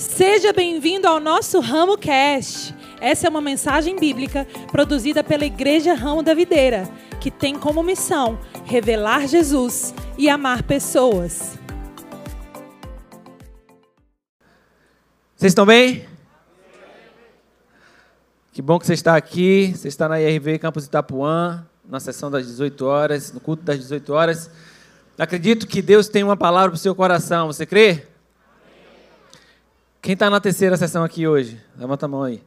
Seja bem-vindo ao nosso Ramo Cast. Essa é uma mensagem bíblica produzida pela Igreja Ramo da Videira, que tem como missão revelar Jesus e amar pessoas. Vocês estão bem? Que bom que você está aqui. Você está na IRV Campus Itapuã, na sessão das 18 horas, no culto das 18 horas. Acredito que Deus tem uma palavra para o seu coração. Você crê? Quem está na terceira sessão aqui hoje? Levanta a mão aí.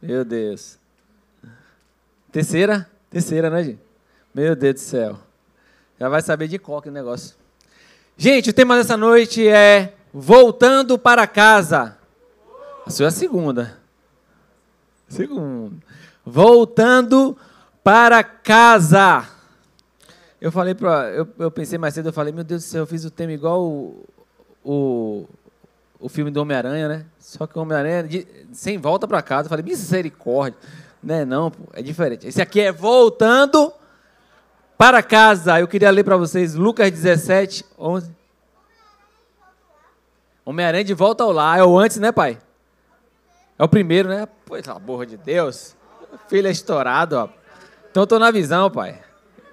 Meu Deus. Terceira? Terceira, né, gente? Meu Deus do céu. Já vai saber de qual que é o negócio. Gente, o tema dessa noite é Voltando para casa. A sua é a segunda. Segunda. Voltando para casa. Eu falei para. Eu, eu pensei mais cedo, eu falei, meu Deus do céu, eu fiz o tema igual o, o, o filme do Homem-Aranha, né? Só que o Homem-Aranha, sem volta para casa, eu falei, misericórdia. Não é não, pô, é diferente. Esse aqui é voltando para casa. Eu queria ler para vocês Lucas 17, 11. Homem-Aranha de volta ao lar. É o antes, né, pai? É o primeiro, né? Pois, amor de Deus. Filho é estourado, ó. Então tô na visão, pai.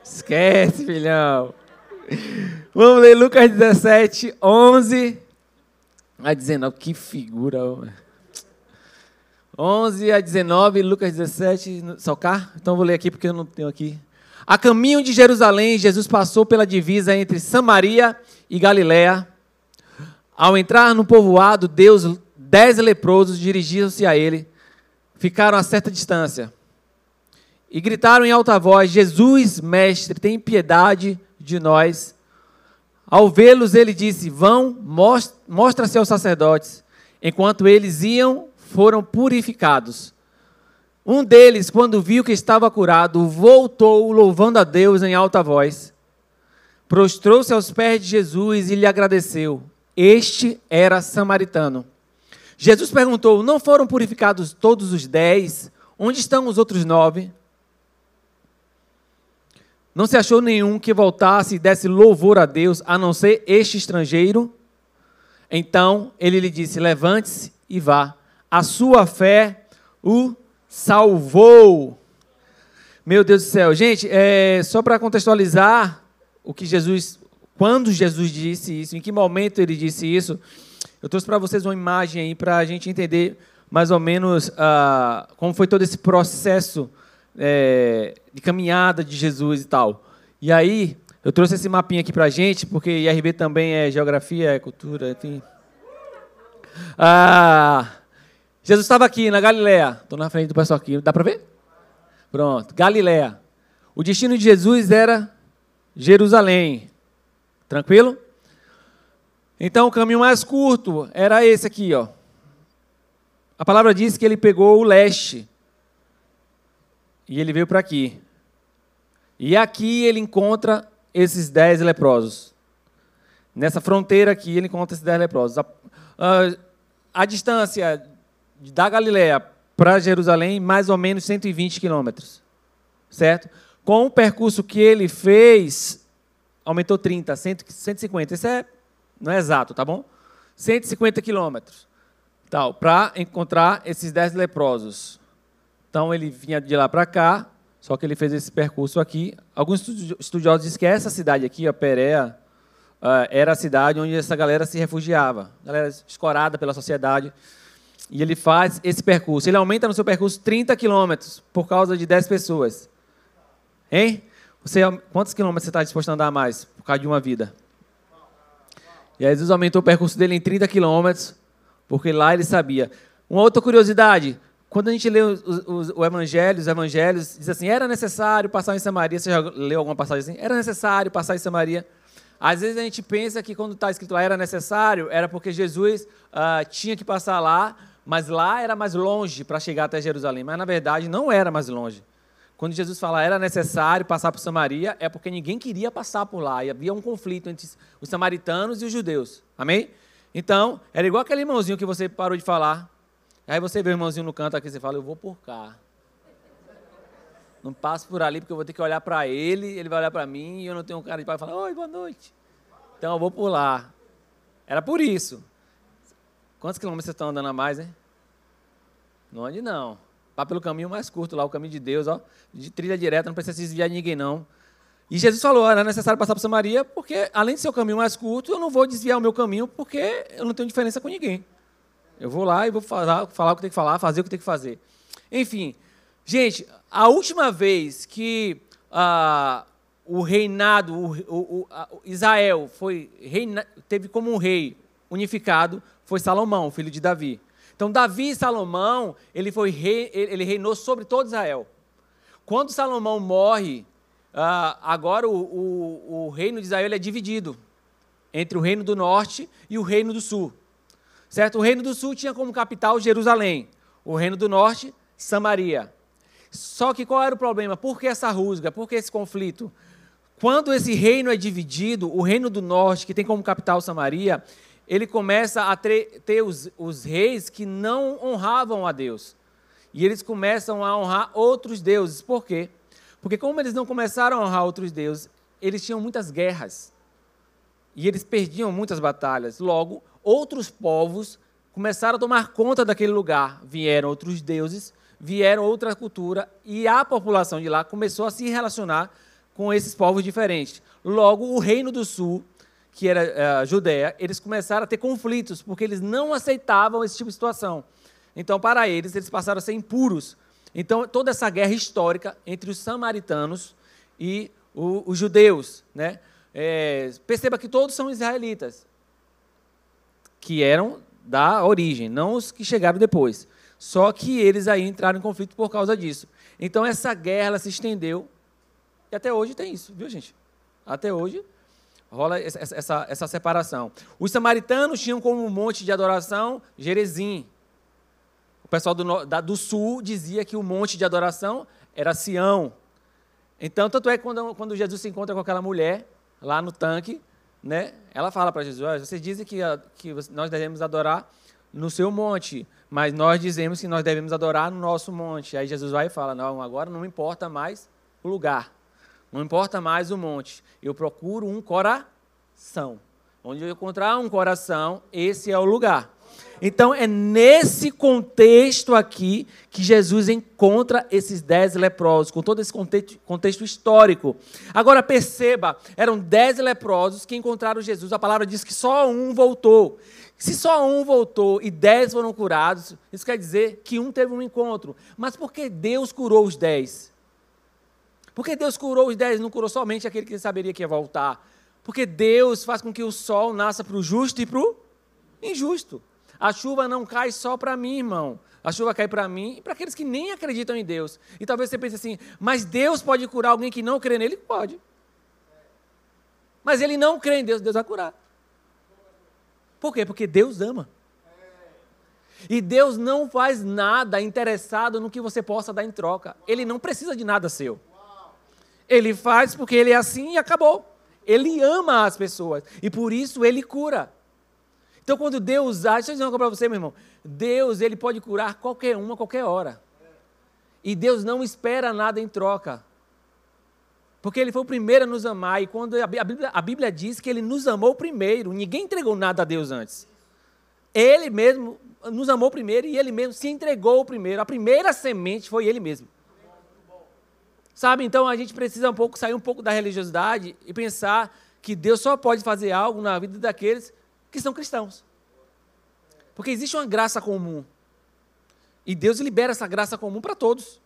Esquece, filhão. Vamos ler Lucas 17, 11 a 19. Que figura, ó. 11 a 19, Lucas 17, Salcar? Então vou ler aqui porque eu não tenho aqui. A caminho de Jerusalém, Jesus passou pela divisa entre Samaria e Galiléia. Ao entrar no povoado, Deus, dez leprosos dirigiram-se a ele, ficaram a certa distância e gritaram em alta voz: Jesus, mestre, tem piedade de nós. Ao vê-los, ele disse: Vão, mostra-se aos sacerdotes. Enquanto eles iam, foram purificados. Um deles, quando viu que estava curado, voltou, louvando a Deus em alta voz. Prostrou-se aos pés de Jesus e lhe agradeceu. Este era samaritano. Jesus perguntou: Não foram purificados todos os dez? Onde estão os outros nove? Não se achou nenhum que voltasse e desse louvor a Deus, a não ser este estrangeiro. Então ele lhe disse: Levante-se e vá. A sua fé o salvou. Meu Deus do céu. Gente, é, só para contextualizar o que Jesus quando Jesus disse isso, em que momento ele disse isso, eu trouxe para vocês uma imagem aí para a gente entender mais ou menos uh, como foi todo esse processo é, de caminhada de Jesus e tal. E aí, eu trouxe esse mapinha aqui para a gente, porque IRB também é geografia, é cultura, enfim. Ah, Jesus estava aqui na Galiléia. Estou na frente do pessoal aqui. Dá para ver? Pronto. Galiléia. O destino de Jesus era Jerusalém. Tranquilo? Então o caminho mais curto era esse aqui, ó. A palavra diz que ele pegou o leste e ele veio para aqui. E aqui ele encontra esses dez leprosos. Nessa fronteira aqui ele encontra esses dez leprosos. A, a, a distância da Galiléia para Jerusalém, mais ou menos 120 quilômetros. Certo? Com o percurso que ele fez, aumentou 30, 150. Isso é, não é exato, tá bom? 150 quilômetros. Tal, para encontrar esses 10 leprosos. Então ele vinha de lá para cá, só que ele fez esse percurso aqui. Alguns estudiosos dizem que essa cidade aqui, a Perea, uh, era a cidade onde essa galera se refugiava, galera escorada pela sociedade. E ele faz esse percurso. Ele aumenta no seu percurso 30 quilômetros por causa de 10 pessoas. Hein? Você, quantos quilômetros você está disposto a andar mais por causa de uma vida? E aí Jesus aumentou o percurso dele em 30 quilômetros, porque lá ele sabia. Uma outra curiosidade, quando a gente lê os, os, os Evangelhos, diz assim, era necessário passar em Samaria. Você já leu alguma passagem assim? Era necessário passar em Samaria. Às vezes a gente pensa que quando está escrito lá era necessário, era porque Jesus uh, tinha que passar lá, mas lá era mais longe para chegar até Jerusalém. Mas na verdade não era mais longe. Quando Jesus fala era necessário passar por Samaria, é porque ninguém queria passar por lá. E havia um conflito entre os samaritanos e os judeus. Amém? Então, era igual aquele irmãozinho que você parou de falar. Aí você vê o irmãozinho no canto aqui você fala, eu vou por cá. Não passo por ali porque eu vou ter que olhar para ele, ele vai olhar para mim e eu não tenho um cara de pai e falar, oi, boa noite. Então eu vou por lá. Era por isso. Quantos quilômetros vocês estão andando a mais, hein? Não ande não. Vá pelo caminho mais curto lá, o caminho de Deus, ó. De trilha direta, não precisa se desviar de ninguém, não. E Jesus falou, era necessário passar por Samaria, porque além de ser o caminho mais curto, eu não vou desviar o meu caminho, porque eu não tenho diferença com ninguém. Eu vou lá e vou falar, falar o que tem que falar, fazer o que tem que fazer. Enfim, gente, a última vez que ah, o reinado, o, o, o Israel foi reina, teve como um rei unificado, foi Salomão, filho de Davi. Então, Davi e Salomão, ele, foi rei, ele reinou sobre todo Israel. Quando Salomão morre, ah, agora o, reino de Israel é dividido entre o reino do norte e o reino do sul. Certo? O reino do sul tinha como capital Jerusalém. O reino do norte, Samaria. Só que qual era o problema? Por que essa rusga? Por que esse conflito? Quando esse reino é dividido, o reino do norte, que tem como capital Samaria, ele começa a ter os, os reis que não honravam a Deus. E eles começam a honrar outros deuses. Por quê? Porque como eles não começaram a honrar outros deuses, eles tinham muitas guerras. E eles perdiam muitas batalhas. Logo, outros povos começaram a tomar conta daquele lugar. Vieram outros deuses, vieram outra cultura e a população de lá começou a se relacionar com esses povos diferentes. Logo, o reino do sul, que era a Judéia, eles começaram a ter conflitos, porque eles não aceitavam esse tipo de situação. Então, para eles, eles passaram a ser impuros, então, toda essa guerra histórica entre os samaritanos e os judeus, né? É, perceba que todos são israelitas, que eram da origem, não os que chegaram depois. Só que eles aí entraram em conflito por causa disso. Então, essa guerra se estendeu, e até hoje tem isso, viu, gente? Até hoje rola essa, essa, essa separação. Os samaritanos tinham como monte de adoração Jerezim, o pessoal do, da, do sul dizia que o monte de adoração era Sião. Então, tanto é que quando, quando Jesus se encontra com aquela mulher lá no tanque, né, ela fala para Jesus: Vocês dizem que, que nós devemos adorar no seu monte, mas nós dizemos que nós devemos adorar no nosso monte. Aí Jesus vai e fala: Não, agora não importa mais o lugar, não importa mais o monte, eu procuro um coração. Onde eu encontrar um coração, esse é o lugar. Então é nesse contexto aqui que Jesus encontra esses dez leprosos, com todo esse contexto, histórico. Agora perceba, eram dez leprosos que encontraram Jesus. A palavra diz que só um voltou. Se só um voltou e dez foram curados, isso quer dizer que um teve um encontro. Mas por que Deus curou os dez? Porque Deus curou os dez, não curou somente aquele que saberia que ia voltar. Porque Deus faz com que o sol nasça para o justo e para o injusto. A chuva não cai só para mim, irmão. A chuva cai para mim e para aqueles que nem acreditam em Deus. E talvez você pense assim, mas Deus pode curar alguém que não crê nele? Pode. Mas ele não crê em Deus, Deus vai curar. Por quê? Porque Deus ama. E Deus não faz nada interessado no que você possa dar em troca. Ele não precisa de nada seu. Ele faz porque ele é assim e acabou. Ele ama as pessoas e por isso ele cura. Então, quando Deus age, deixa eu dizer uma coisa para você, meu irmão. Deus, ele pode curar qualquer um a qualquer hora. E Deus não espera nada em troca. Porque ele foi o primeiro a nos amar. E quando a Bíblia, a Bíblia diz que ele nos amou primeiro. Ninguém entregou nada a Deus antes. Ele mesmo nos amou primeiro e ele mesmo se entregou primeiro. A primeira semente foi ele mesmo. Sabe, então a gente precisa um pouco sair um pouco da religiosidade e pensar que Deus só pode fazer algo na vida daqueles que são cristãos. Porque existe uma graça comum. E Deus libera essa graça comum para todos.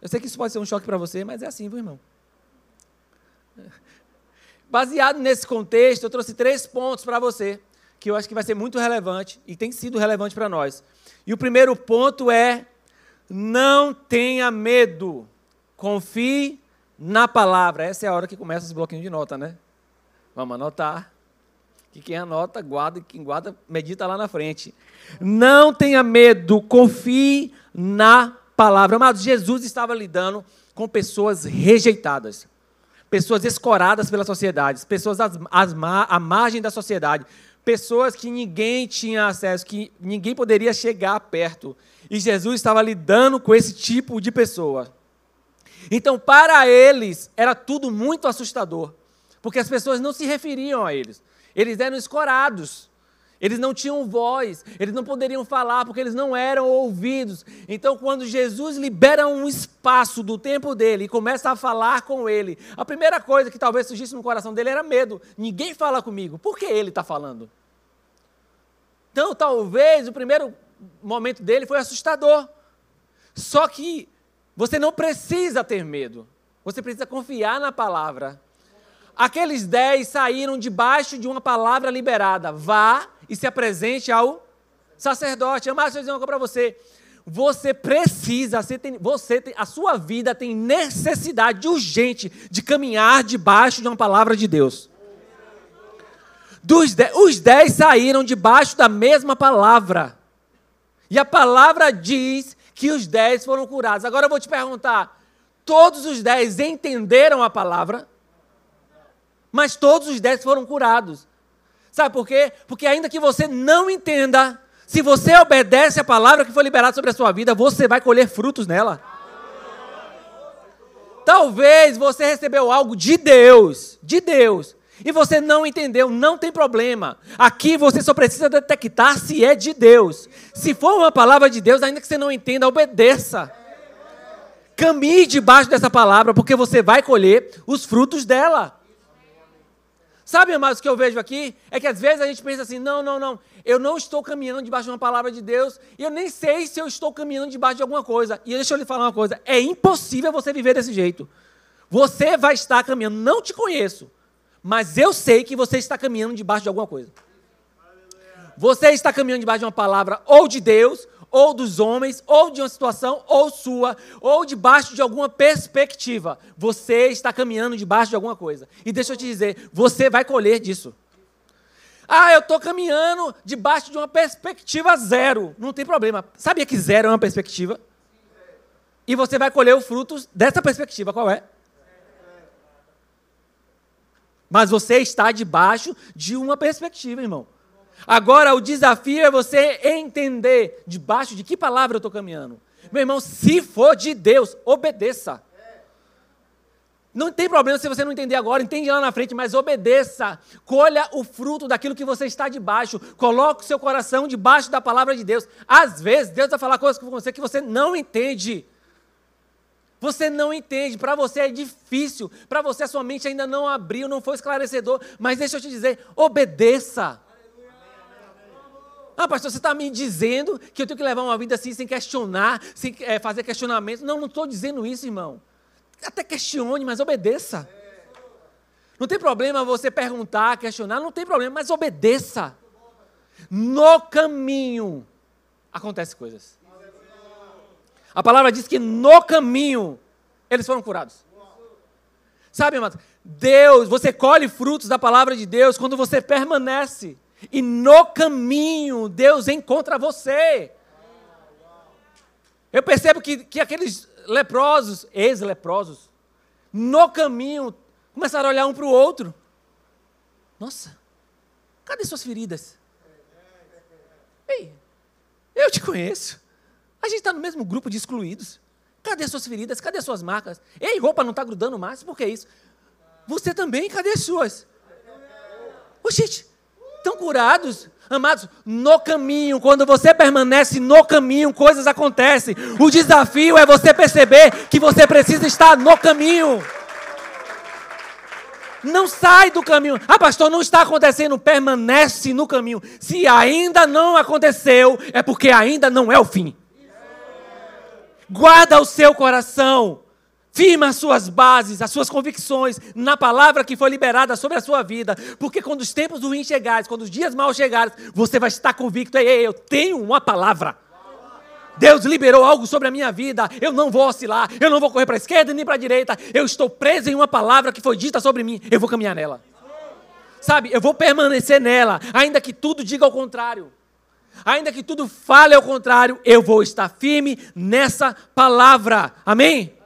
Eu sei que isso pode ser um choque para você, mas é assim, viu, irmão? Baseado nesse contexto, eu trouxe três pontos para você, que eu acho que vai ser muito relevante e tem sido relevante para nós. E o primeiro ponto é: não tenha medo, confie na palavra. Essa é a hora que começa os bloquinhos de nota, né? Vamos anotar que quem anota, guarda, e quem guarda, medita lá na frente. Não tenha medo, confie na palavra. Amados, Jesus estava lidando com pessoas rejeitadas, pessoas escoradas pela sociedade, pessoas às, à margem da sociedade, pessoas que ninguém tinha acesso, que ninguém poderia chegar perto. E Jesus estava lidando com esse tipo de pessoa. Então, para eles, era tudo muito assustador, porque as pessoas não se referiam a eles. Eles eram escorados. Eles não tinham voz, eles não poderiam falar porque eles não eram ouvidos. Então, quando Jesus libera um espaço do tempo dele e começa a falar com ele, a primeira coisa que talvez surgisse no coração dele era medo. Ninguém fala comigo. Por que ele está falando? Então, talvez o primeiro momento dele foi assustador. Só que você não precisa ter medo. Você precisa confiar na palavra. Aqueles dez saíram debaixo de uma palavra liberada. Vá e se apresente ao sacerdote. Amado, deixa eu dizer uma coisa para você. Você precisa, você tem, você tem, a sua vida tem necessidade urgente de caminhar debaixo de uma palavra de Deus. Dos dez, os dez saíram debaixo da mesma palavra. E a palavra diz que os dez foram curados. Agora eu vou te perguntar: todos os dez entenderam a palavra? Mas todos os dez foram curados. Sabe por quê? Porque ainda que você não entenda, se você obedece a palavra que foi liberada sobre a sua vida, você vai colher frutos nela. Talvez você recebeu algo de Deus, de Deus, e você não entendeu, não tem problema. Aqui você só precisa detectar se é de Deus. Se for uma palavra de Deus, ainda que você não entenda, obedeça. Caminhe debaixo dessa palavra, porque você vai colher os frutos dela. Sabe, amados, o que eu vejo aqui? É que às vezes a gente pensa assim: não, não, não, eu não estou caminhando debaixo de uma palavra de Deus, e eu nem sei se eu estou caminhando debaixo de alguma coisa. E deixa eu lhe falar uma coisa: é impossível você viver desse jeito. Você vai estar caminhando, não te conheço, mas eu sei que você está caminhando debaixo de alguma coisa. Você está caminhando debaixo de uma palavra ou de Deus, ou dos homens, ou de uma situação, ou sua, ou debaixo de alguma perspectiva. Você está caminhando debaixo de alguma coisa. E deixa eu te dizer, você vai colher disso. Ah, eu estou caminhando debaixo de uma perspectiva zero. Não tem problema. Sabia que zero é uma perspectiva? E você vai colher os frutos dessa perspectiva. Qual é? Mas você está debaixo de uma perspectiva, irmão. Agora, o desafio é você entender debaixo de que palavra eu estou caminhando. Meu irmão, se for de Deus, obedeça. Não tem problema se você não entender agora, entende lá na frente, mas obedeça. Colha o fruto daquilo que você está debaixo. Coloque o seu coração debaixo da palavra de Deus. Às vezes, Deus vai falar coisas com você que você não entende. Você não entende, para você é difícil, para você a sua mente ainda não abriu, não foi esclarecedor, mas deixa eu te dizer, obedeça. Ah, pastor, você está me dizendo que eu tenho que levar uma vida assim sem questionar, sem é, fazer questionamento. Não, não estou dizendo isso, irmão. Até questione, mas obedeça. Não tem problema você perguntar, questionar, não tem problema, mas obedeça. No caminho acontecem coisas. A palavra diz que no caminho eles foram curados. Sabe, amados? Deus, você colhe frutos da palavra de Deus quando você permanece. E no caminho Deus encontra você. Eu percebo que, que aqueles leprosos, ex-leprosos, no caminho, começaram a olhar um para o outro. Nossa, cadê suas feridas? Ei, eu te conheço. A gente está no mesmo grupo de excluídos. Cadê suas feridas? Cadê suas marcas? Ei, roupa não está grudando mais? Por que isso? Você também? Cadê as suas? Ô, gente, estão curados? Amados, no caminho, quando você permanece no caminho, coisas acontecem. O desafio é você perceber que você precisa estar no caminho. Não sai do caminho. Ah, pastor, não está acontecendo. Permanece no caminho. Se ainda não aconteceu, é porque ainda não é o fim. Guarda o seu coração. Firma as suas bases, as suas convicções na palavra que foi liberada sobre a sua vida. Porque quando os tempos ruins chegarem, quando os dias maus chegarem, você vai estar convicto. Ei, ei, eu tenho uma palavra. Deus liberou algo sobre a minha vida. Eu não vou oscilar. Eu não vou correr para a esquerda nem para a direita. Eu estou preso em uma palavra que foi dita sobre mim. Eu vou caminhar nela. Sabe, eu vou permanecer nela, ainda que tudo diga ao contrário. Ainda que tudo fale ao contrário, eu vou estar firme nessa palavra. Amém?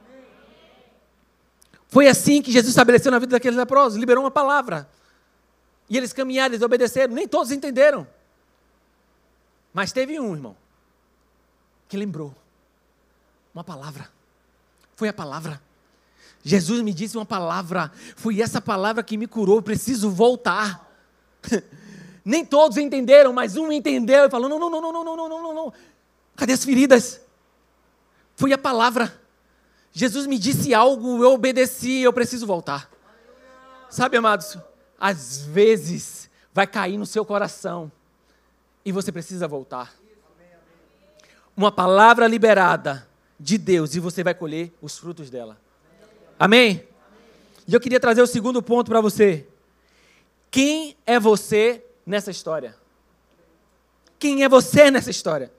Foi assim que Jesus estabeleceu na vida daqueles leprosos, liberou uma palavra. E eles caminharam, eles obedeceram, nem todos entenderam. Mas teve um, irmão, que lembrou. Uma palavra. Foi a palavra. Jesus me disse uma palavra. Foi essa palavra que me curou. Eu preciso voltar. Nem todos entenderam, mas um entendeu e falou: não, não, não, não, não, não, não, não. Cadê as feridas? Foi a palavra. Jesus me disse algo, eu obedeci, eu preciso voltar. Sabe, amados, às vezes vai cair no seu coração e você precisa voltar. Uma palavra liberada de Deus e você vai colher os frutos dela. Amém? E eu queria trazer o segundo ponto para você. Quem é você nessa história? Quem é você nessa história?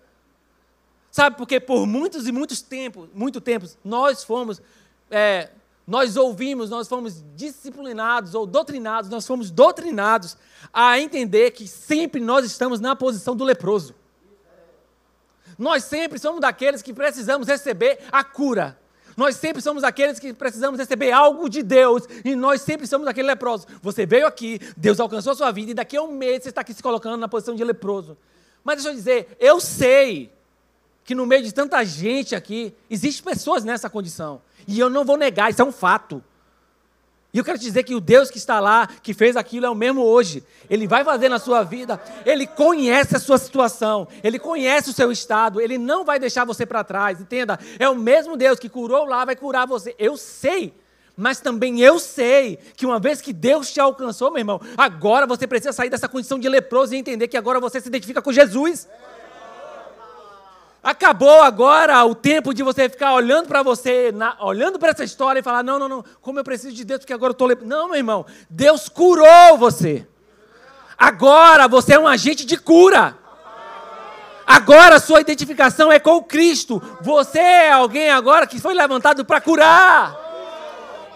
Sabe, porque por muitos e muitos tempos, muito tempos, nós fomos, é, nós ouvimos, nós fomos disciplinados ou doutrinados, nós fomos doutrinados a entender que sempre nós estamos na posição do leproso. Nós sempre somos daqueles que precisamos receber a cura. Nós sempre somos aqueles que precisamos receber algo de Deus e nós sempre somos aquele leproso. Você veio aqui, Deus alcançou a sua vida e daqui a um mês você está aqui se colocando na posição de leproso. Mas deixa eu dizer, eu sei que no meio de tanta gente aqui, existem pessoas nessa condição. E eu não vou negar, isso é um fato. E eu quero te dizer que o Deus que está lá, que fez aquilo, é o mesmo hoje. Ele vai fazer na sua vida, ele conhece a sua situação, ele conhece o seu estado, ele não vai deixar você para trás, entenda? É o mesmo Deus que curou lá, vai curar você. Eu sei. Mas também eu sei que uma vez que Deus te alcançou, meu irmão, agora você precisa sair dessa condição de leproso e entender que agora você se identifica com Jesus. Acabou agora o tempo de você ficar olhando para você, na, olhando para essa história e falar: não, não, não, como eu preciso de Deus porque agora eu estou. Não, meu irmão, Deus curou você. Agora você é um agente de cura. Agora sua identificação é com Cristo. Você é alguém agora que foi levantado para curar.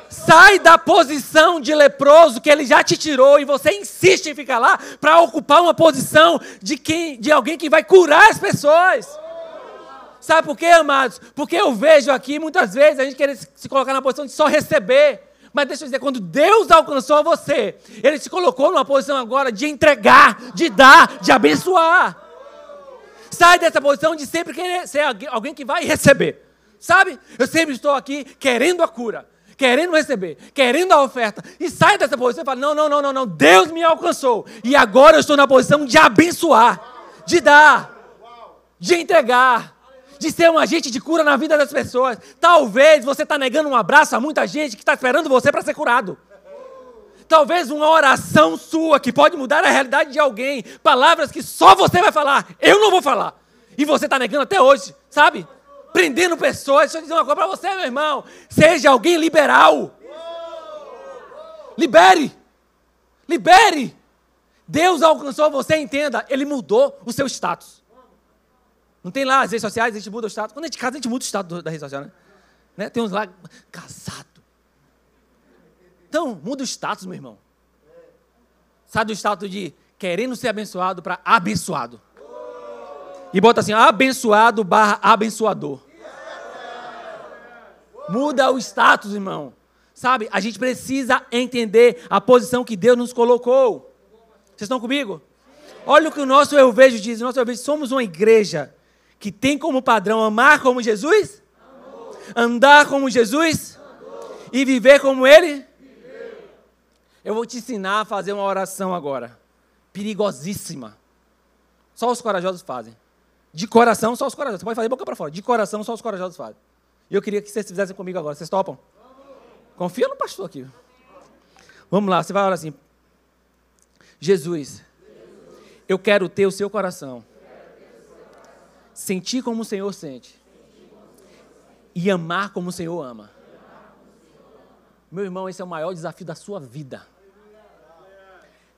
Sai da posição de leproso que ele já te tirou e você insiste em ficar lá para ocupar uma posição de quem, de alguém que vai curar as pessoas. Sabe por quê, amados? Porque eu vejo aqui muitas vezes a gente querer se colocar na posição de só receber. Mas deixa eu dizer, quando Deus alcançou você, Ele se colocou numa posição agora de entregar, de dar, de abençoar. Sai dessa posição de sempre querer ser alguém que vai receber. Sabe? Eu sempre estou aqui querendo a cura, querendo receber, querendo a oferta. E sai dessa posição e fala: não, não, não, não, não. Deus me alcançou. E agora eu estou na posição de abençoar, de dar, de entregar de ser um agente de cura na vida das pessoas. Talvez você está negando um abraço a muita gente que está esperando você para ser curado. Talvez uma oração sua que pode mudar a realidade de alguém, palavras que só você vai falar, eu não vou falar. E você está negando até hoje, sabe? Prendendo pessoas. Deixa eu dizer uma coisa para você, meu irmão. Seja alguém liberal. Libere. Libere. Deus alcançou você, entenda, Ele mudou o seu status. Não tem lá as redes sociais, a gente muda o status. Quando a gente casa, a gente muda o status da rede social, né? né? Tem uns lá, casado. Então, muda o status, meu irmão. Sai do status de querendo ser abençoado para abençoado. E bota assim, abençoado barra abençoador. Muda o status, irmão. Sabe, a gente precisa entender a posição que Deus nos colocou. Vocês estão comigo? Olha o que o nosso eu vejo diz. O nosso eu vejo, somos uma igreja que tem como padrão amar como Jesus, Amor. andar como Jesus Amor. e viver como Ele. Viver. Eu vou te ensinar a fazer uma oração agora, perigosíssima. Só os corajosos fazem. De coração, só os corajosos. Você pode fazer boca para fora. De coração, só os corajosos fazem. E eu queria que vocês fizessem comigo agora. Vocês topam? Confia no pastor aqui. Vamos lá, você vai orar assim. Jesus, eu quero ter o seu coração sentir como o Senhor sente e amar como o Senhor ama. Meu irmão, esse é o maior desafio da sua vida.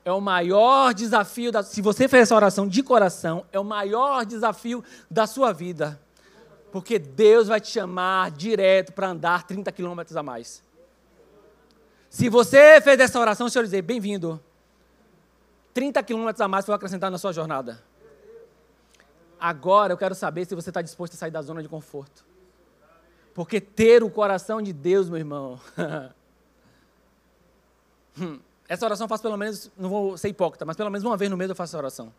É o maior desafio, da, se você fez essa oração de coração, é o maior desafio da sua vida. Porque Deus vai te chamar direto para andar 30 quilômetros a mais. Se você fez essa oração, o Senhor dizer, bem-vindo. 30 quilômetros a mais foi acrescentar na sua jornada. Agora eu quero saber se você está disposto a sair da zona de conforto. Porque ter o coração de Deus, meu irmão. Hum, essa oração eu faço pelo menos, não vou ser hipócrita, mas pelo menos uma vez no mês eu faço essa oração.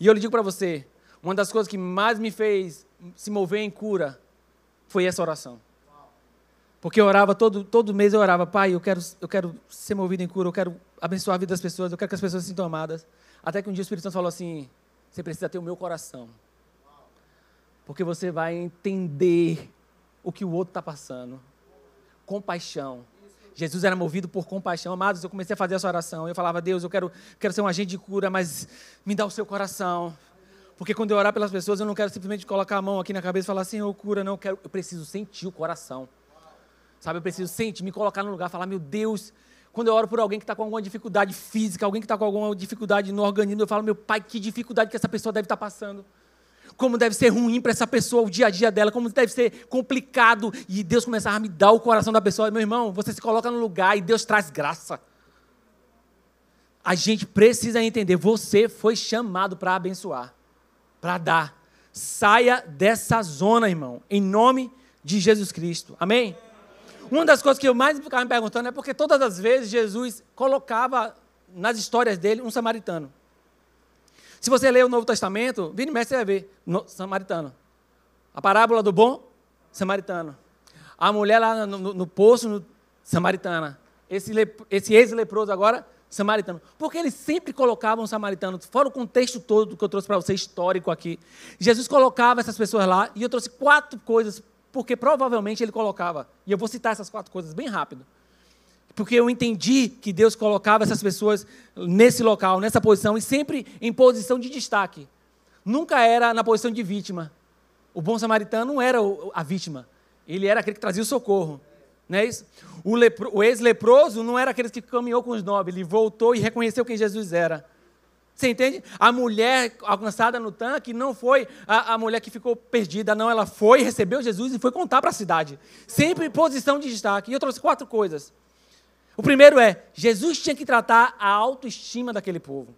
E eu lhe digo para você, uma das coisas que mais me fez se mover em cura foi essa oração. Porque eu orava, todo, todo mês eu orava, pai, eu quero, eu quero ser movido em cura, eu quero abençoar a vida das pessoas, eu quero que as pessoas se sintam amadas. Até que um dia o Espírito Santo falou assim: você precisa ter o meu coração. Porque você vai entender o que o outro está passando. Compaixão. Jesus era movido por compaixão. Amados, eu comecei a fazer essa oração. Eu falava, Deus, eu quero, quero ser um agente de cura, mas me dá o seu coração. Porque quando eu orar pelas pessoas, eu não quero simplesmente colocar a mão aqui na cabeça e falar, Senhor, cura, não. Eu, quero, eu preciso sentir o coração. Sabe, eu preciso sentir, me colocar no lugar, falar, meu Deus, quando eu oro por alguém que está com alguma dificuldade física, alguém que está com alguma dificuldade no organismo, eu falo, meu pai, que dificuldade que essa pessoa deve estar tá passando como deve ser ruim para essa pessoa o dia a dia dela, como deve ser complicado. E Deus começar a me dar o coração da pessoa. Meu irmão, você se coloca no lugar e Deus traz graça. A gente precisa entender: você foi chamado para abençoar, para dar. Saia dessa zona, irmão, em nome de Jesus Cristo. Amém? Uma das coisas que eu mais ficava me perguntando é porque todas as vezes Jesus colocava nas histórias dele um samaritano. Se você ler o Novo Testamento, vira e mexe, você vai ver. No, samaritano. A parábola do bom samaritano. A mulher lá no, no, no poço, no, samaritana. Esse, esse ex-leproso agora, samaritano. Porque eles sempre colocavam um samaritano, fora o contexto todo que eu trouxe para você, histórico aqui. Jesus colocava essas pessoas lá, e eu trouxe quatro coisas, porque provavelmente ele colocava. E eu vou citar essas quatro coisas bem rápido porque eu entendi que Deus colocava essas pessoas nesse local, nessa posição, e sempre em posição de destaque. Nunca era na posição de vítima. O bom samaritano não era a vítima, ele era aquele que trazia o socorro. Não é isso? O, o ex-leproso não era aquele que caminhou com os nobres, ele voltou e reconheceu quem Jesus era. Você entende? A mulher alcançada no tanque não foi a, a mulher que ficou perdida, não. Ela foi, recebeu Jesus e foi contar para a cidade. Sempre em posição de destaque. E eu trouxe quatro coisas. O primeiro é, Jesus tinha que tratar a autoestima daquele povo.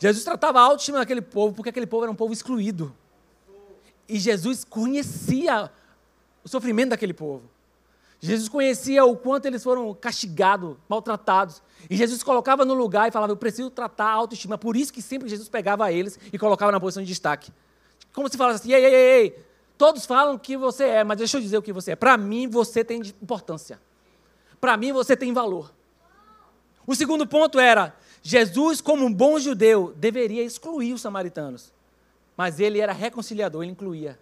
Jesus tratava a autoestima daquele povo porque aquele povo era um povo excluído. E Jesus conhecia o sofrimento daquele povo. Jesus conhecia o quanto eles foram castigados, maltratados. E Jesus colocava no lugar e falava: Eu preciso tratar a autoestima. Por isso que sempre Jesus pegava eles e colocava na posição de destaque. Como se falasse assim: Ei, ei, ei, ei. Todos falam que você é, mas deixa eu dizer o que você é. Para mim, você tem importância para mim você tem valor. O segundo ponto era: Jesus, como um bom judeu, deveria excluir os samaritanos. Mas ele era reconciliador, ele incluía.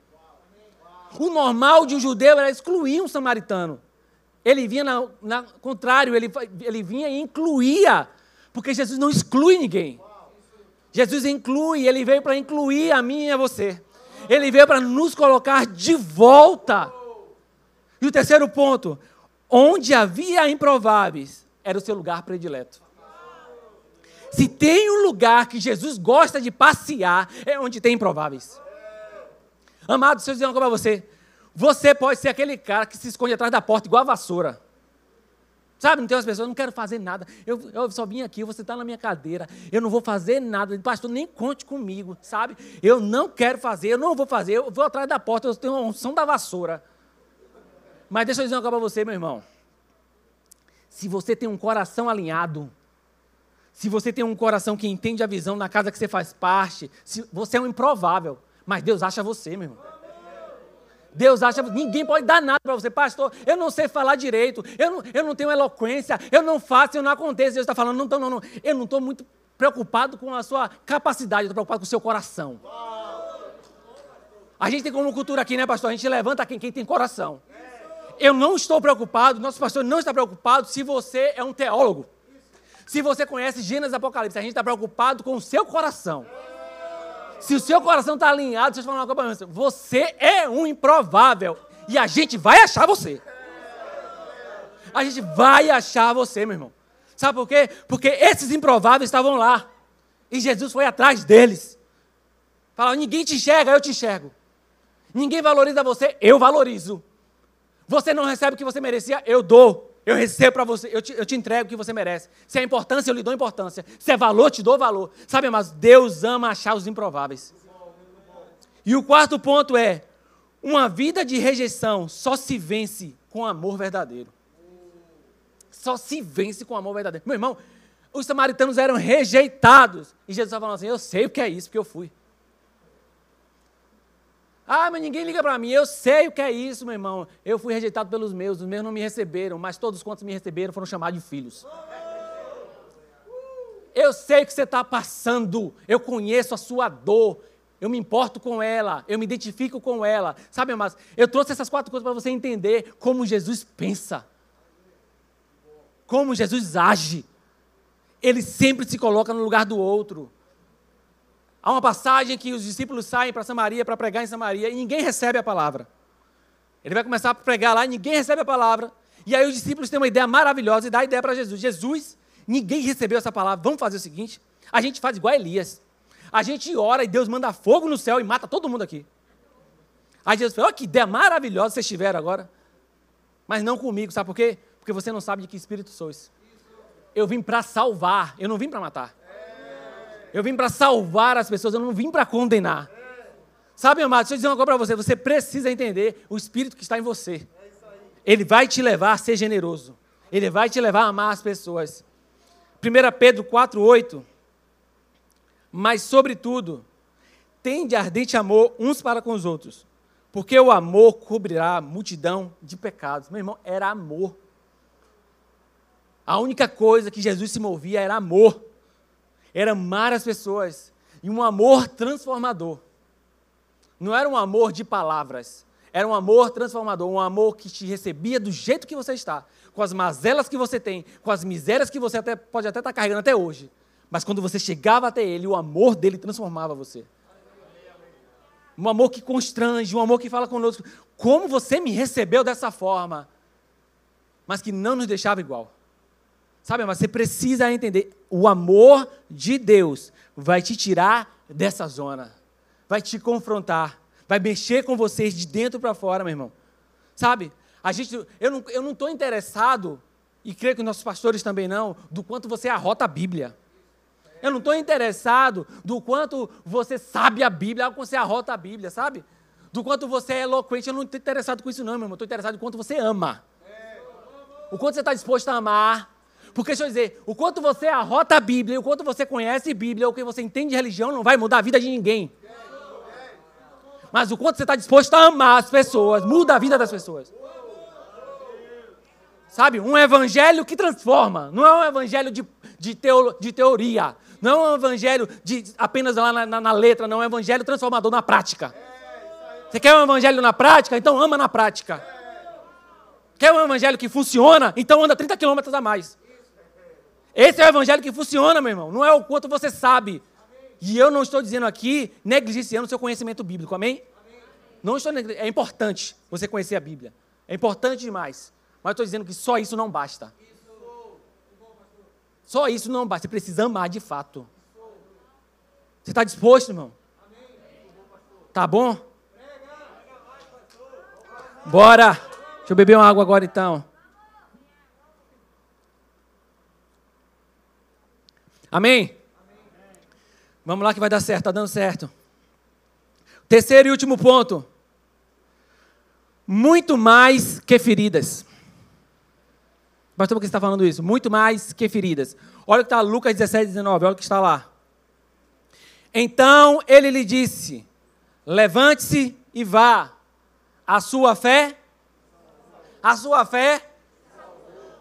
O normal de um judeu era excluir um samaritano. Ele vinha na, na contrário, ele, ele vinha e incluía. Porque Jesus não exclui ninguém. Jesus inclui, ele veio para incluir a mim e a você. Ele veio para nos colocar de volta. E o terceiro ponto, Onde havia improváveis, era o seu lugar predileto. Se tem um lugar que Jesus gosta de passear, é onde tem improváveis. Amado, deixa eu dizer uma coisa para você. Você pode ser aquele cara que se esconde atrás da porta igual a vassoura. Sabe, não tem umas pessoas, eu não quero fazer nada. Eu, eu só vim aqui, você está na minha cadeira. Eu não vou fazer nada. Pastor, nem conte comigo, sabe? Eu não quero fazer, eu não vou fazer. Eu vou atrás da porta, eu tenho uma unção da vassoura. Mas deixa eu dizer uma coisa para você, meu irmão. Se você tem um coração alinhado, se você tem um coração que entende a visão na casa que você faz parte, se, você é um improvável, mas Deus acha você, meu irmão. Deus acha, ninguém pode dar nada para você, pastor. Eu não sei falar direito, eu não, eu não tenho eloquência, eu não faço, eu não acontece. Deus está falando, não, não, não, eu não estou muito preocupado com a sua capacidade, eu estou preocupado com o seu coração. A gente tem como cultura aqui, né, pastor? A gente levanta quem, quem tem coração. Eu não estou preocupado, nosso pastor não está preocupado se você é um teólogo. Se você conhece Gênesis Apocalipse, a gente está preocupado com o seu coração. Se o seu coração está alinhado, deixa eu falar uma coisa você. Você é um improvável. E a gente vai achar você. A gente vai achar você, meu irmão. Sabe por quê? Porque esses improváveis estavam lá. E Jesus foi atrás deles. Fala, ninguém te enxerga, eu te enxergo. Ninguém valoriza você, eu valorizo. Você não recebe o que você merecia, eu dou. Eu recebo para você, eu te, eu te entrego o que você merece. Se é importância, eu lhe dou importância. Se é valor, te dou valor. Sabe, mas Deus ama achar os improváveis. E o quarto ponto é: uma vida de rejeição só se vence com amor verdadeiro. Só se vence com amor verdadeiro. Meu irmão, os samaritanos eram rejeitados. E Jesus estava falando assim: Eu sei o que é isso, porque eu fui. Ah, mas ninguém liga para mim. Eu sei o que é isso, meu irmão. Eu fui rejeitado pelos meus, os meus não me receberam, mas todos quantos me receberam foram chamados de filhos. Eu sei o que você está passando. Eu conheço a sua dor. Eu me importo com ela. Eu me identifico com ela. Sabe, amados? Eu trouxe essas quatro coisas para você entender como Jesus pensa. Como Jesus age. Ele sempre se coloca no lugar do outro. Há uma passagem que os discípulos saem para Samaria para pregar em Samaria e ninguém recebe a palavra. Ele vai começar a pregar lá e ninguém recebe a palavra. E aí os discípulos têm uma ideia maravilhosa e dá a ideia para Jesus. Jesus, ninguém recebeu essa palavra. Vamos fazer o seguinte: a gente faz igual a Elias. A gente ora e Deus manda fogo no céu e mata todo mundo aqui. Aí Jesus falou: oh, que ideia maravilhosa vocês tiveram agora. Mas não comigo, sabe por quê? Porque você não sabe de que espírito sois. Eu vim para salvar, eu não vim para matar. Eu vim para salvar as pessoas, eu não vim para condenar. Sabe, amado, deixa eu dizer uma coisa para você: você precisa entender o espírito que está em você. Ele vai te levar a ser generoso. Ele vai te levar a amar as pessoas. 1 Pedro 4,8. Mas, sobretudo, tende ardente amor uns para com os outros, porque o amor cobrirá a multidão de pecados. Meu irmão, era amor. A única coisa que Jesus se movia era amor era amar as pessoas e um amor transformador. Não era um amor de palavras, era um amor transformador, um amor que te recebia do jeito que você está, com as mazelas que você tem, com as misérias que você até, pode até estar carregando até hoje. Mas quando você chegava até Ele, o amor dele transformava você. Um amor que constrange, um amor que fala conosco. Como você me recebeu dessa forma, mas que não nos deixava igual. Sabe, mas você precisa entender: o amor de Deus vai te tirar dessa zona, vai te confrontar, vai mexer com vocês de dentro para fora, meu irmão. Sabe? A gente, eu não estou não interessado, e creio que nossos pastores também não, do quanto você arrota a Bíblia. Eu não estou interessado do quanto você sabe a Bíblia, quanto você arrota a Bíblia, sabe? Do quanto você é eloquente. Eu não estou interessado com isso, não, meu irmão. Estou interessado no quanto você ama. O quanto você está disposto a amar porque deixa eu dizer, o quanto você arrota a Bíblia, o quanto você conhece Bíblia, o que você entende de religião, não vai mudar a vida de ninguém. Mas o quanto você está disposto a amar as pessoas, muda a vida das pessoas. Sabe? Um evangelho que transforma. Não é um evangelho de, de, teo, de teoria. Não é um evangelho de, apenas lá na, na, na letra. Não é um evangelho transformador na prática. Você quer um evangelho na prática? Então ama na prática. Quer um evangelho que funciona? Então anda 30 quilômetros a mais. Esse é o evangelho que funciona, meu irmão. Não é o quanto você sabe. E eu não estou dizendo aqui negligenciando o seu conhecimento bíblico, amém? Não estou É importante você conhecer a Bíblia. É importante demais. Mas estou dizendo que só isso não basta. Só isso não basta. Você precisa amar de fato. Você está disposto, irmão? Tá bom? Bora! Deixa eu beber uma água agora então. Amém? Vamos lá que vai dar certo, está dando certo. Terceiro e último ponto. Muito mais que feridas. Pastor, por que está falando isso? Muito mais que feridas. Olha o que está Lucas 17, 19, olha o que está lá. Então ele lhe disse: Levante-se e vá. A sua fé? A sua fé?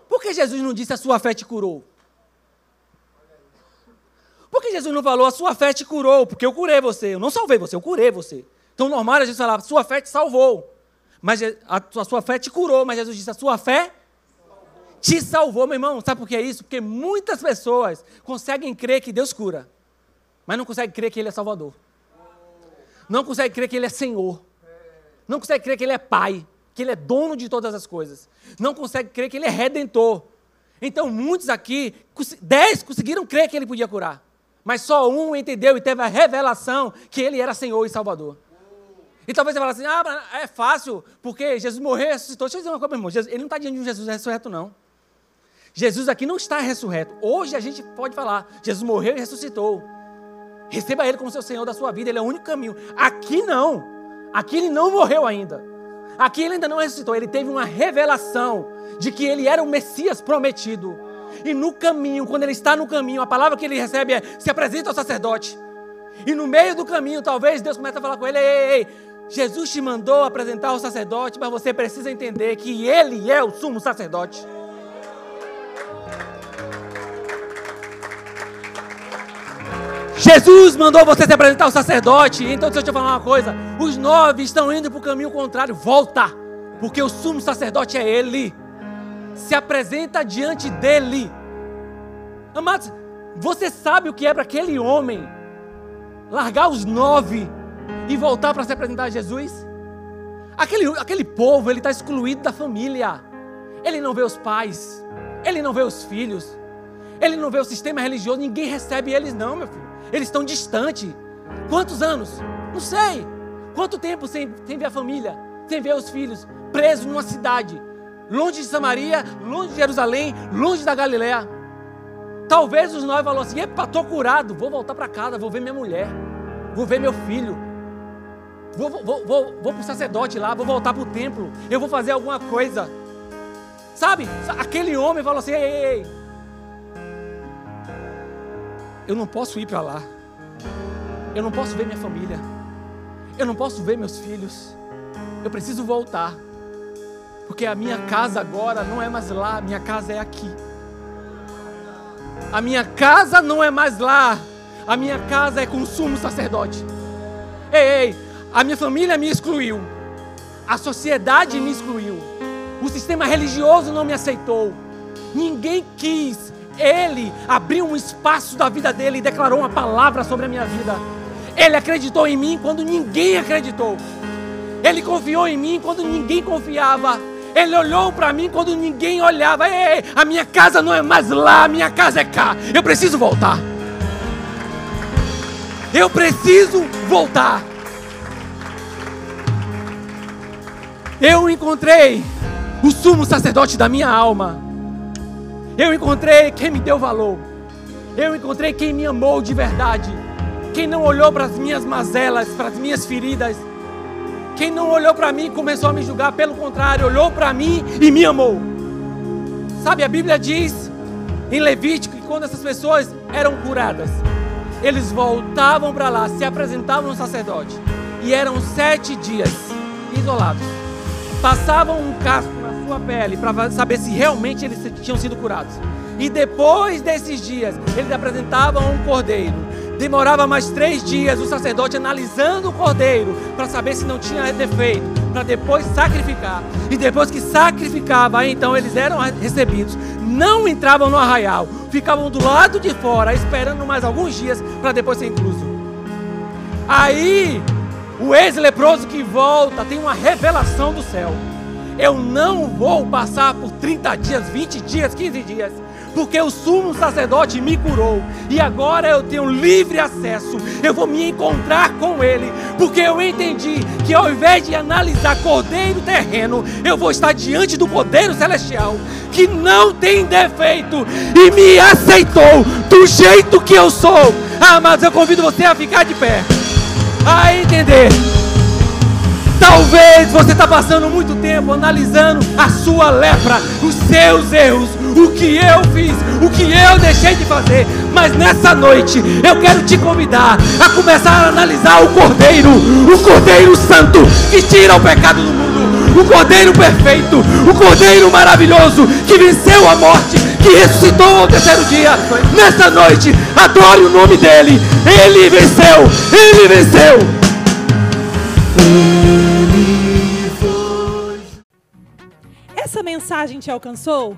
Por que Jesus não disse a sua fé te curou? Por que Jesus não falou, a sua fé te curou? Porque eu curei você. Eu não salvei você, eu curei você. Então, normal a gente falar, sua fé te salvou. Mas a, a sua fé te curou, mas Jesus disse, a sua fé te salvou, meu irmão. Sabe por que é isso? Porque muitas pessoas conseguem crer que Deus cura, mas não conseguem crer que Ele é Salvador. Não conseguem crer que Ele é Senhor. Não conseguem crer que Ele é Pai, que Ele é dono de todas as coisas. Não conseguem crer que Ele é Redentor. Então, muitos aqui, dez conseguiram crer que Ele podia curar. Mas só um entendeu e teve a revelação que ele era Senhor e Salvador. E talvez você fale assim, ah, é fácil, porque Jesus morreu e ressuscitou. Deixa eu dizer uma coisa, meu irmão. Jesus, ele não está diante de um Jesus ressurreto, não. Jesus aqui não está ressurreto. Hoje a gente pode falar, Jesus morreu e ressuscitou. Receba Ele como seu Senhor da sua vida, Ele é o único caminho. Aqui não. Aqui Ele não morreu ainda. Aqui Ele ainda não ressuscitou. Ele teve uma revelação de que Ele era o Messias prometido. E no caminho, quando ele está no caminho, a palavra que ele recebe é: se apresenta ao sacerdote. E no meio do caminho, talvez Deus comece a falar com ele: ei, ei, ei Jesus te mandou apresentar o sacerdote, mas você precisa entender que ele é o sumo sacerdote. Jesus mandou você se apresentar ao sacerdote. Então, deixa eu te falar uma coisa: os nove estão indo para o caminho contrário. Volta, porque o sumo sacerdote é ele. Se apresenta diante dele. Amados, você sabe o que é para aquele homem largar os nove e voltar para se apresentar a Jesus? Aquele, aquele povo, ele está excluído da família. Ele não vê os pais, ele não vê os filhos, ele não vê o sistema religioso, ninguém recebe eles, não, meu filho. Eles estão distantes. Quantos anos? Não sei. Quanto tempo sem, sem ver a família, sem ver os filhos, presos numa cidade, longe de Samaria, longe de Jerusalém, longe da Galiléia. Talvez os nove falou assim: epa, estou curado, vou voltar para casa, vou ver minha mulher, vou ver meu filho, vou, vou, vou, vou, vou para o sacerdote lá, vou voltar para o templo, eu vou fazer alguma coisa. Sabe, aquele homem falou assim: ei, ei, ei, eu não posso ir para lá, eu não posso ver minha família, eu não posso ver meus filhos, eu preciso voltar, porque a minha casa agora não é mais lá, a minha casa é aqui. A minha casa não é mais lá. A minha casa é com sumo sacerdote. Ei, ei, a minha família me excluiu. A sociedade me excluiu. O sistema religioso não me aceitou. Ninguém quis. Ele abriu um espaço da vida dele e declarou uma palavra sobre a minha vida. Ele acreditou em mim quando ninguém acreditou. Ele confiou em mim quando ninguém confiava. Ele olhou para mim quando ninguém olhava. Ei, ei, a minha casa não é mais lá, a minha casa é cá. Eu preciso voltar. Eu preciso voltar. Eu encontrei o sumo sacerdote da minha alma. Eu encontrei quem me deu valor. Eu encontrei quem me amou de verdade. Quem não olhou para as minhas mazelas, para as minhas feridas quem não olhou para mim começou a me julgar, pelo contrário, olhou para mim e me amou. Sabe, a Bíblia diz em Levítico que quando essas pessoas eram curadas, eles voltavam para lá, se apresentavam no sacerdote, e eram sete dias isolados. Passavam um casco na sua pele para saber se realmente eles tinham sido curados. E depois desses dias, eles apresentavam um cordeiro Demorava mais três dias o sacerdote analisando o cordeiro para saber se não tinha defeito, para depois sacrificar. E depois que sacrificava, então eles eram recebidos. Não entravam no arraial, ficavam do lado de fora, esperando mais alguns dias para depois ser incluso. Aí o ex-leproso que volta tem uma revelação do céu. Eu não vou passar por 30 dias, 20 dias, 15 dias porque o sumo sacerdote me curou e agora eu tenho livre acesso. Eu vou me encontrar com ele, porque eu entendi que ao invés de analisar cordeiro terreno, eu vou estar diante do cordeiro celestial, que não tem defeito e me aceitou do jeito que eu sou. Ah, mas eu convido você a ficar de pé, a entender. Talvez você está passando muito tempo analisando a sua lepra, os seus erros, o que eu fiz, o que eu deixei de fazer. Mas nessa noite eu quero te convidar a começar a analisar o Cordeiro, o Cordeiro Santo que tira o pecado do mundo, o Cordeiro perfeito, o Cordeiro maravilhoso que venceu a morte, que ressuscitou ao terceiro dia. Nessa noite, adore o nome dele. Ele venceu, ele venceu. Essa mensagem te alcançou?